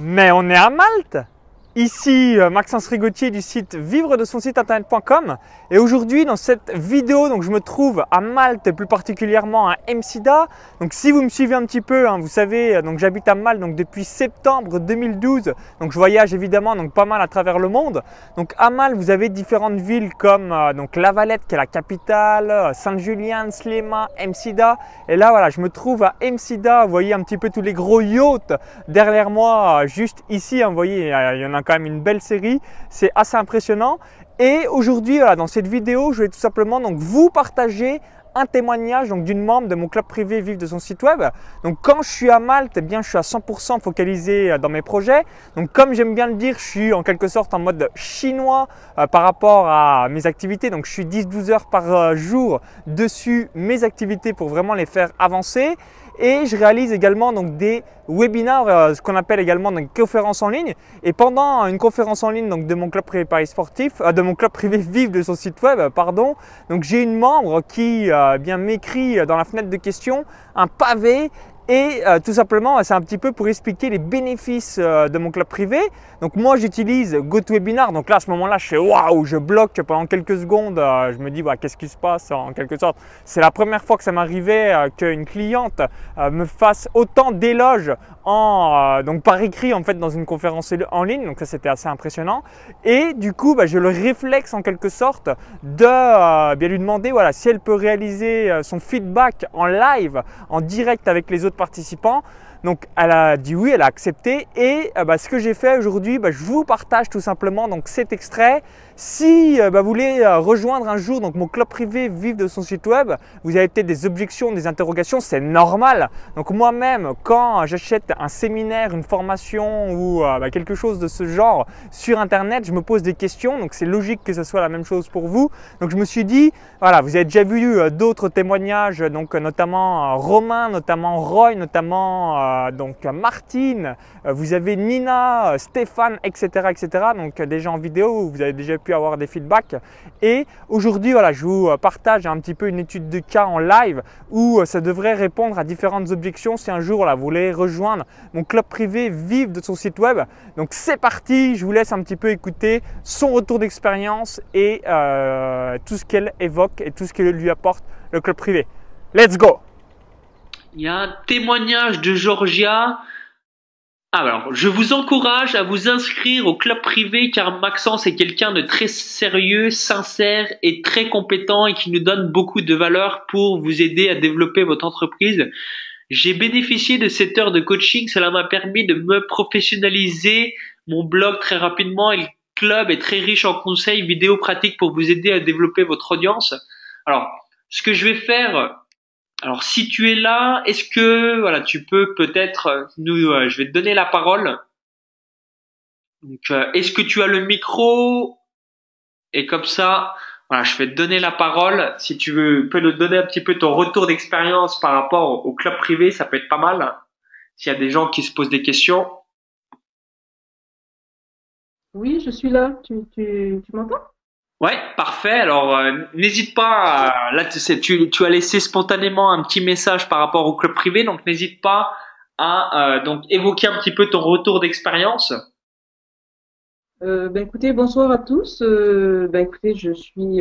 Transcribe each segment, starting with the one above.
Mais on est à Malte. Ici euh, Maxence Rigotier du site vivre de son site internet.com et aujourd'hui dans cette vidéo donc je me trouve à Malte et plus particulièrement à Msida. Donc si vous me suivez un petit peu, hein, vous savez euh, donc j'habite à Malte donc depuis septembre 2012. Donc je voyage évidemment donc pas mal à travers le monde. Donc à Malte vous avez différentes villes comme euh, donc La Valette qui est la capitale, Saint-Julien, Slema, Msida et là voilà je me trouve à Msida. Vous voyez un petit peu tous les gros yachts derrière moi juste ici. Hein, vous voyez il y en a une belle série. C'est assez impressionnant. Et aujourd'hui, dans cette vidéo, je vais tout simplement donc vous partager un témoignage donc d'une membre de mon club privé Vive de son site web. Donc quand je suis à Malte, eh bien je suis à 100% focalisé euh, dans mes projets. Donc comme j'aime bien le dire, je suis en quelque sorte en mode chinois euh, par rapport à mes activités. Donc je suis 10-12 heures par euh, jour dessus mes activités pour vraiment les faire avancer. Et je réalise également donc des webinaires, euh, ce qu'on appelle également des conférences en ligne. Et pendant une conférence en ligne donc de mon club privé Paris sportif, euh, de mon club privé Vive de son site web, pardon, donc j'ai une membre qui euh, bien m'écrit dans la fenêtre de questions un pavé et euh, tout simplement, c'est un petit peu pour expliquer les bénéfices euh, de mon club privé. Donc moi, j'utilise GoToWebinar. Donc là, à ce moment-là, je fais waouh, je bloque pendant quelques secondes. Euh, je me dis, qu'est-ce qui se passe en quelque sorte? C'est la première fois que ça m'arrivait qu'une cliente me fasse autant d'éloges en, donc par écrit en fait dans une conférence en ligne. Donc ça, c'était assez impressionnant. Et du coup, bah, je le réflexe en quelque sorte de bien lui demander voilà, si elle peut réaliser son feedback en live, en direct avec les autres participants. Donc elle a dit oui, elle a accepté et euh, bah, ce que j'ai fait aujourd'hui, bah, je vous partage tout simplement donc cet extrait. Si euh, bah, vous voulez euh, rejoindre un jour mon club privé Vive de son site web, vous avez peut-être des objections, des interrogations, c'est normal. Donc moi-même, quand j'achète un séminaire, une formation ou quelque chose de ce genre sur internet, je me pose des questions. Donc c'est logique que ce soit la même chose pour vous. Donc je me suis dit, voilà, vous avez déjà vu d'autres témoignages, donc notamment Romain, notamment Roy, notamment euh, donc Martine, euh, vous avez Nina, Stéphane, etc., etc. Donc gens en vidéo vous avez déjà pu avoir des feedbacks. Et aujourd'hui, voilà, je vous partage un petit peu une étude de cas en live où ça devrait répondre à différentes objections si un jour vous voulez rejoindre mon club privé Vive de son site web. Donc c'est parti, je vous laisse un petit peu écouter son retour d'expérience et euh, tout ce qu'elle évoque et tout ce qu'elle lui apporte le club privé. Let's go il y a un témoignage de Georgia. Alors, je vous encourage à vous inscrire au club privé car Maxence est quelqu'un de très sérieux, sincère et très compétent et qui nous donne beaucoup de valeur pour vous aider à développer votre entreprise. J'ai bénéficié de cette heure de coaching, cela m'a permis de me professionnaliser mon blog très rapidement et le club est très riche en conseils, vidéos pratiques pour vous aider à développer votre audience. Alors, ce que je vais faire alors si tu es là, est-ce que voilà, tu peux peut-être euh, nous euh, je vais te donner la parole. Donc euh, est-ce que tu as le micro? Et comme ça voilà, je vais te donner la parole si tu veux peux nous donner un petit peu ton retour d'expérience par rapport au club privé, ça peut être pas mal. S'il y a des gens qui se posent des questions. Oui, je suis là. Tu, m'entends? Ouais, parfait. Alors, euh, n'hésite pas. là, tu, tu, as laissé spontanément un petit message par rapport au club privé, donc n'hésite pas à euh, donc évoquer un petit peu ton retour d'expérience. Ben écoutez, bonsoir à tous. Ben écoutez, je suis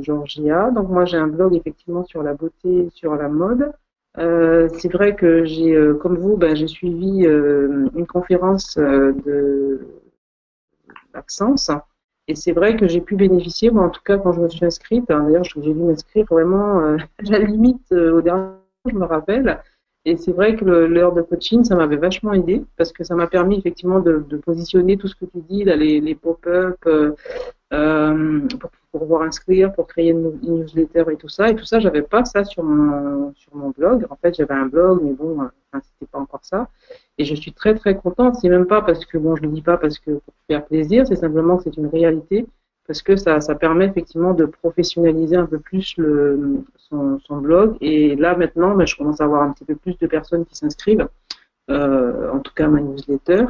Georgia. Donc moi, j'ai un blog effectivement sur la beauté, sur la mode. c'est vrai que j'ai, comme vous, ben j'ai suivi une conférence de Maxence et c'est vrai que j'ai pu bénéficier, moi en tout cas quand je me suis inscrite, hein, d'ailleurs j'ai dû m'inscrire vraiment euh, à la limite euh, au dernier, je me rappelle. Et c'est vrai que l'heure de coaching, ça m'avait vachement aidé parce que ça m'a permis effectivement de, positionner tout ce que tu dis, les, pop-up, euh, euh pour, pour, pouvoir inscrire, pour créer une, newsletter et tout ça. Et tout ça, j'avais pas ça sur mon, sur mon blog. En fait, j'avais un blog, mais bon, enfin, c'était pas encore ça. Et je suis très très contente. C'est même pas parce que bon, je le dis pas parce que pour faire plaisir, c'est simplement que c'est une réalité parce que ça, ça permet effectivement de professionnaliser un peu plus le, son, son blog. Et là maintenant, ben, je commence à avoir un petit peu plus de personnes qui s'inscrivent, euh, en tout cas ma newsletter.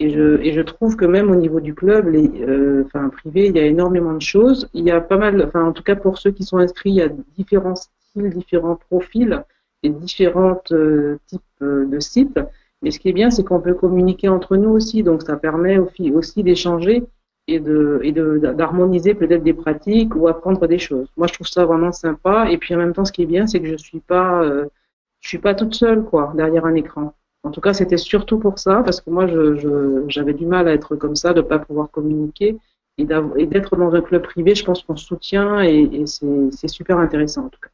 Et je, et je trouve que même au niveau du club, les, euh, enfin privé, il y a énormément de choses. Il y a pas mal, enfin en tout cas pour ceux qui sont inscrits, il y a différents styles, différents profils et différents euh, types euh, de sites. Mais ce qui est bien, c'est qu'on peut communiquer entre nous aussi, donc ça permet aussi d'échanger et de d'harmoniser peut-être des pratiques ou apprendre des choses. Moi, je trouve ça vraiment sympa. Et puis en même temps, ce qui est bien, c'est que je suis pas euh, je suis pas toute seule quoi derrière un écran. En tout cas, c'était surtout pour ça parce que moi, j'avais du mal à être comme ça, de pas pouvoir communiquer et d'être dans un club privé. Je pense qu'on soutient et, c'est super intéressant en tout cas.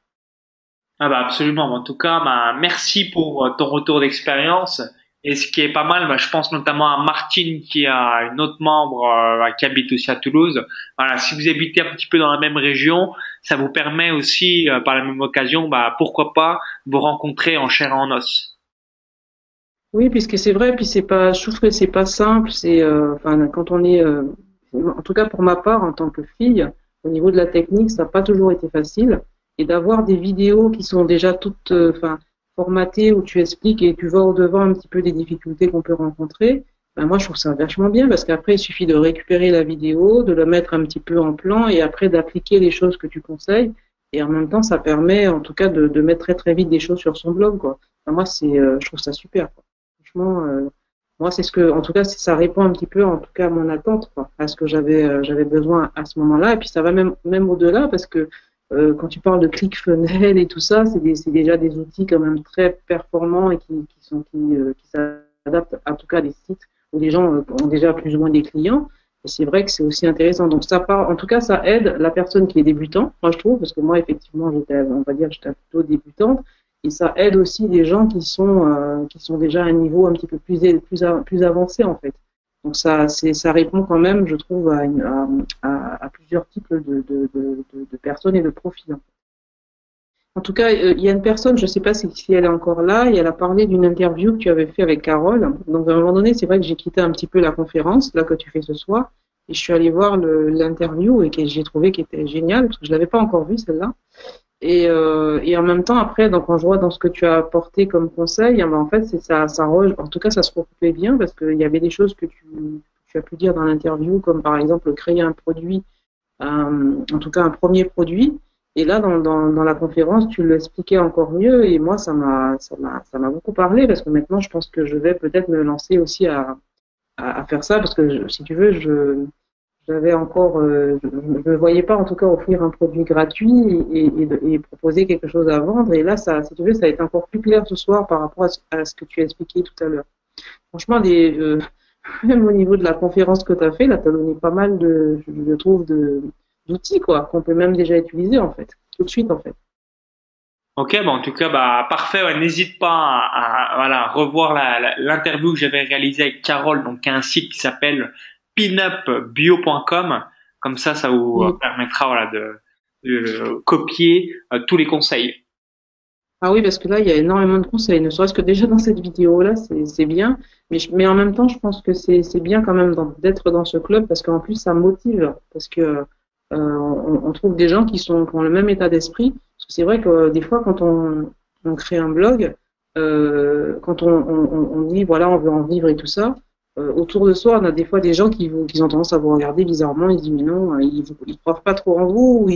Ah bah absolument. En tout cas, bah, merci pour ton retour d'expérience. Et ce qui est pas mal, bah, je pense notamment à Martine qui a une autre membre euh, qui habite aussi à Toulouse. Voilà, si vous habitez un petit peu dans la même région, ça vous permet aussi, euh, par la même occasion, bah, pourquoi pas vous rencontrer en chair et en os. Oui, puisque c'est vrai, puis c'est pas, je trouve que c'est pas simple. C'est, euh, enfin, quand on est, en tout cas pour ma part, en tant que fille, au niveau de la technique, ça n'a pas toujours été facile. Et d'avoir des vidéos qui sont déjà toutes, enfin formaté où tu expliques et tu vas au-devant un petit peu des difficultés qu'on peut rencontrer, ben moi je trouve ça vachement bien parce qu'après il suffit de récupérer la vidéo, de la mettre un petit peu en plan et après d'appliquer les choses que tu conseilles. Et en même temps, ça permet en tout cas de, mettre très très vite des choses sur son blog. Quoi. moi, c'est, euh, je trouve ça super. Franchement, euh, moi c'est ce que, en tout cas, ça répond un petit peu, en tout cas, à mon attente, à ce que j'avais euh, j'avais besoin à ce moment-là. Et puis ça va même même au-delà parce que euh, quand tu parles de ClickFunnels et tout ça, c'est déjà des outils quand même très performants et qui, qui sont qui, euh, qui s'adaptent en tout cas à des sites où les gens euh, ont déjà plus ou moins des clients. Et c'est vrai que c'est aussi intéressant. Donc ça part, en tout cas, ça aide la personne qui est débutant, moi je trouve, parce que moi effectivement j'étais, on va dire, j'étais plutôt débutante, et ça aide aussi les gens qui sont qui sont déjà à un niveau un petit peu plus plus plus avancé en fait. Donc ça, ça répond quand même, je trouve, à, à, à, plusieurs types de, personnes et de profils. En tout cas, euh, il y a une personne, je ne sais pas si, elle est encore là, et elle a parlé d'une interview que tu avais fait avec Carole. Donc à un moment donné, c'est vrai que j'ai quitté un petit peu la conférence, là que tu fais ce soir, et je suis allée voir l'interview et que j'ai trouvé qu'elle était géniale, parce que je l'avais pas encore vue celle-là. Et, euh, et en même temps, après, donc, quand je vois dans ce que tu as apporté comme conseil, ben, en fait, ça, ça en tout cas, ça se recoupait bien parce qu'il y avait des choses que tu, tu as pu dire dans l'interview, comme par exemple créer un produit, euh, en tout cas un premier produit. Et là, dans, dans, dans la conférence, tu l'expliquais encore mieux et moi, ça m'a, beaucoup parlé parce que maintenant, je pense que je vais peut-être me lancer aussi à, à faire ça parce que si tu veux, je, j'avais encore, euh, je ne voyais pas en tout cas offrir un produit gratuit et, proposer quelque chose à vendre. Et là, ça, si tu veux, ça a été encore plus clair ce soir par rapport à ce, que tu as expliqué tout à l'heure. Franchement, même au niveau de la conférence que tu as fait, là, tu as donné pas mal de, je trouve, d'outils quoi, qu'on peut même déjà utiliser en fait, tout de suite en fait. Ok, bon, en tout cas, bah, parfait. N'hésite pas à, à, voilà, revoir l'interview que j'avais réalisée avec Carole, donc un site qui s'appelle pinupbio.com. Comme ça, ça vous permettra voilà, de, copier euh, tous les conseils. Ah oui, parce que là, il y a énormément de conseils. Ne serait-ce que déjà dans cette vidéo-là, c'est bien. Mais, mais en même temps, je pense que c'est bien quand même d'être dans ce club parce qu'en plus, ça motive. Parce que euh, on, on, trouve des gens qui, sont, qui ont le même état d'esprit. Parce que c'est vrai que euh, des fois, quand on, on crée un blog, euh, quand on, dit, voilà, on veut en vivre et tout ça, euh, autour de soi, on a des fois des gens qui, qui ont tendance à vous regarder bizarrement, ils disent mais non, euh, ils ne croient pas trop en vous,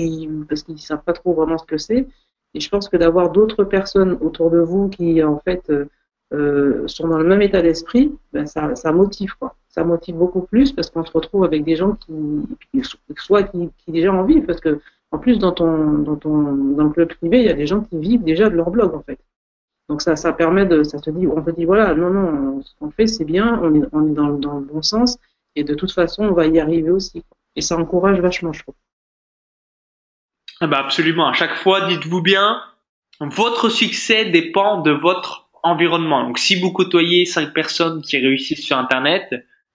parce qu'ils ne savent pas trop vraiment ce que c'est. Et je pense que d'avoir d'autres personnes autour de vous qui en fait euh, sont dans le même état d'esprit, ben ça, ça motive quoi. Ça motive beaucoup plus parce qu'on se retrouve avec des gens qui, soit qui, qui déjà en vivent, parce que en plus dans ton, dans ton, dans le club privé, il y a des gens qui vivent déjà de leur blog en fait. Donc ça, ça permet de, ça te dit, on te dit voilà, non, non, ce qu'on fait c'est bien, on est, on est dans, le bon sens, et de toute façon on va y arriver aussi. Et ça encourage vachement, je trouve. Ah bah absolument. À chaque fois, dites-vous bien, votre succès dépend de votre environnement. Donc si vous côtoyez cinq personnes qui réussissent sur Internet,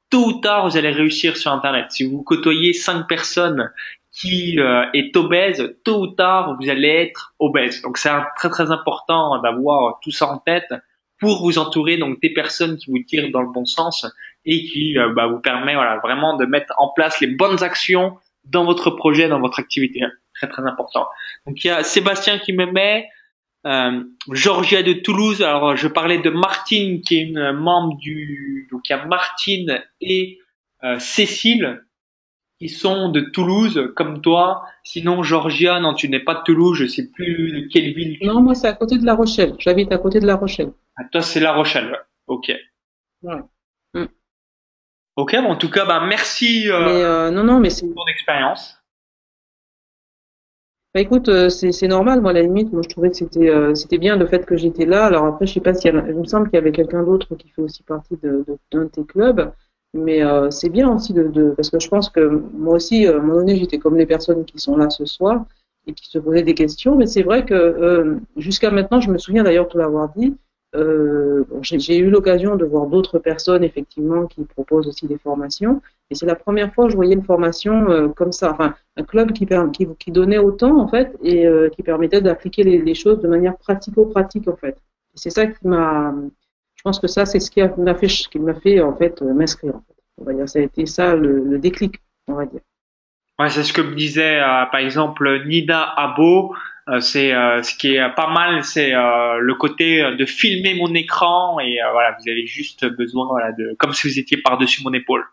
tôt ou tard vous allez réussir sur Internet. Si vous côtoyez cinq personnes qui euh, est obèse, tôt ou tard, vous allez être obèse. Donc c'est très très important d'avoir tout ça en tête pour vous entourer donc des personnes qui vous tirent dans le bon sens et qui euh, bah, vous permet voilà vraiment de mettre en place les bonnes actions dans votre projet, dans votre activité. Très très important. Donc il y a Sébastien qui me met, euh, Georgia de Toulouse. Alors je parlais de Martine qui est une membre du donc il y a Martine et euh, Cécile qui sont de Toulouse, comme toi. Sinon, Georgia, non, tu n'es pas de Toulouse, je sais plus de quelle ville. Non, moi, c'est à côté de La Rochelle. J'habite à côté de La Rochelle. Ah, toi, c'est La Rochelle, ok. Ouais. Ok, bon, en tout cas, bah, merci euh, Mais euh, non, non, mais c'est. pour ton expérience. Bah, écoute, euh, c'est normal. Moi, à la limite, moi, je trouvais que c'était euh, c'était bien le fait que j'étais là. Alors après, je sais pas s'il y a, il me semble qu'il y avait quelqu'un d'autre qui fait aussi partie de de- d'un de tes clubs. Mais euh, c'est bien aussi de, de parce que je pense que moi aussi, euh, à un moment donné, j'étais comme les personnes qui sont là ce soir et qui se posaient des questions. Mais c'est vrai que euh, jusqu'à maintenant, je me souviens d'ailleurs de l'avoir dit. Euh, bon, j'ai eu l'occasion de voir d'autres personnes effectivement qui proposent aussi des formations. Et c'est la première fois que je voyais une formation euh, comme ça. Enfin, un club qui, qui, qui donnait autant en fait et euh, qui permettait d'appliquer les, les choses de manière pratico-pratique en fait. Et c'est ça qui m'a, je pense que ça c'est ce qui m'a fait, qui m'a fait en fait euh, m'inscrire. En fait. On va dire, ça a été ça le, le déclic, on va dire. Ouais, c'est ce que me disait euh, par exemple Nida Abo. Euh, c'est euh, ce qui est pas mal, c'est le côté de filmer mon écran et voilà, vous avez juste besoin voilà de comme si vous étiez par-dessus mon épaule.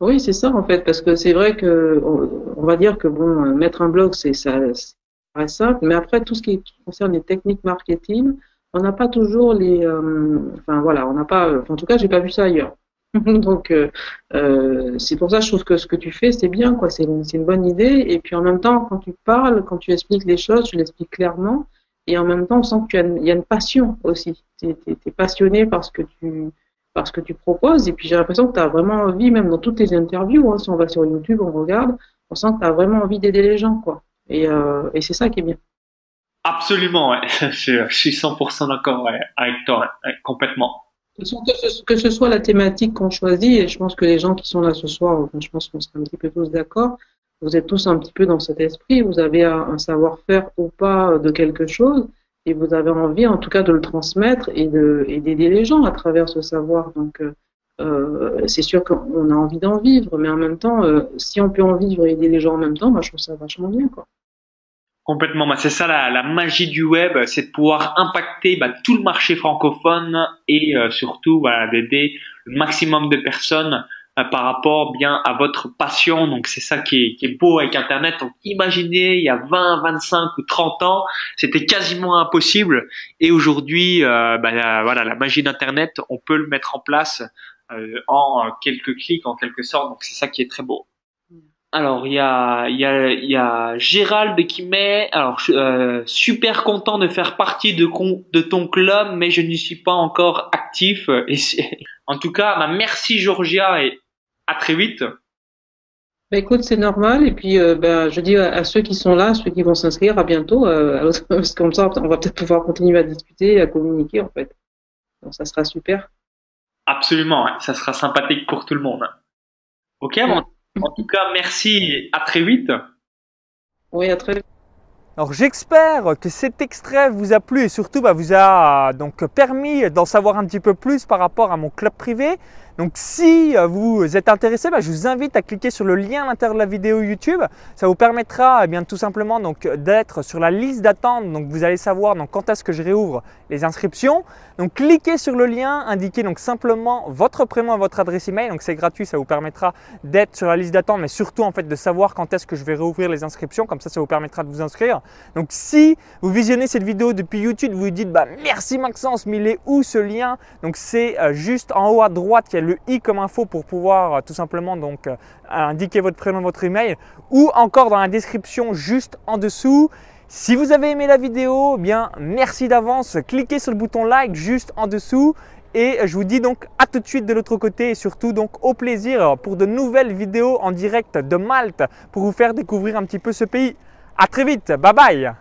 Oui, c'est ça en fait, parce que c'est vrai que on, on va dire que bon, mettre un blog c'est ça, c'est très simple, mais après tout ce qui concerne les techniques marketing, on n'a pas toujours les, euh, enfin voilà, on n'a pas, en tout cas, j'ai pas vu ça ailleurs. Donc euh, euh, c'est pour ça que je trouve que ce que tu fais c'est bien quoi, c'est une, bonne idée et puis en même temps quand tu parles, quand tu expliques les choses, tu l'expliques clairement et en même temps on sent que tu y a une passion aussi. Tu es, passionné par ce que tu que tu proposes et puis j'ai l'impression que tu as vraiment envie même dans toutes tes interviews, hein, si on va sur YouTube, on regarde, on sent que tu as vraiment envie d'aider les gens quoi. Et, et c'est ça qui est bien. Absolument, ouais. je, suis 100% d'accord avec toi, complètement. Que ce, soit la thématique qu'on choisit, et je pense que les gens qui sont là ce soir, enfin, je pense qu'on sera un petit peu tous d'accord, vous êtes tous un petit peu dans cet esprit, vous avez un, savoir-faire ou pas de quelque chose, et vous avez envie en tout cas de le transmettre et de et d'aider les gens à travers ce savoir. Donc euh, euh, c'est sûr qu'on a envie d'en vivre, mais en même temps, euh, si on peut en vivre et aider les gens en même temps, je trouve ça vachement bien. Quoi. Complètement, bah, c'est ça la, la magie du web, c'est de pouvoir impacter bah, tout le marché francophone et euh, surtout voilà, d'aider le maximum de personnes euh, par rapport bien à votre passion. Donc c'est ça qui est, qui est beau avec Internet. Donc imaginez il y a 20, 25 ou 30 ans, c'était quasiment impossible et aujourd'hui, euh, bah, la- magie d'Internet, on peut le mettre en place en quelques clics en quelque sorte. Donc c'est ça qui est très beau. Alors, il y a, il y, a, il y a Gérald qui met, alors, euh, super content de faire partie de, con- de ton club, mais je n'y suis pas encore actif. Et en tout cas, bah, merci Georgia et à très vite. Bah, écoute, c'est normal. Et puis, euh, bah, je dis à, à ceux qui sont là, ceux qui vont s'inscrire, à bientôt. Euh, parce que comme ça, on va peut-être pouvoir continuer à discuter, à communiquer, en fait. Donc, ça sera super. Absolument, hein, ça sera sympathique pour tout le monde. Ok, bon, en tout cas, merci à très vite. Oui, à très Alors j'espère que cet extrait vous a plu et surtout bah, vous a donc permis d'en savoir un petit peu plus par rapport à mon club privé. Donc si euh, vous êtes intéressé, bah, je vous invite à cliquer sur le lien à l'intérieur de la vidéo YouTube. Ça vous permettra eh bien, tout simplement d'être sur la liste d'attente. Donc vous allez savoir quand est-ce que je réouvre les inscriptions. Donc cliquez sur le lien, indiquez donc simplement votre prénom et votre adresse email. Donc c'est gratuit, ça vous permettra d'être sur la liste d'attente, mais surtout en fait de savoir quand est-ce que je vais réouvrir les inscriptions. Comme ça, ça vous permettra de vous inscrire. Donc si vous visionnez cette vidéo depuis YouTube, vous dites bah merci Maxence, mais il est où ce lien? Donc c'est euh, juste en haut à droite, il y a le i comme info pour pouvoir euh, tout simplement donc euh, indiquer votre prénom, votre email, ou encore dans la description juste en dessous. Si vous avez aimé la vidéo, eh bien merci d'avance. Cliquez sur le bouton like juste en dessous. Et je vous dis donc à tout de suite de l'autre côté et surtout donc au plaisir pour de nouvelles vidéos en direct de Malte pour vous faire découvrir un petit peu ce pays. À très vite, bye bye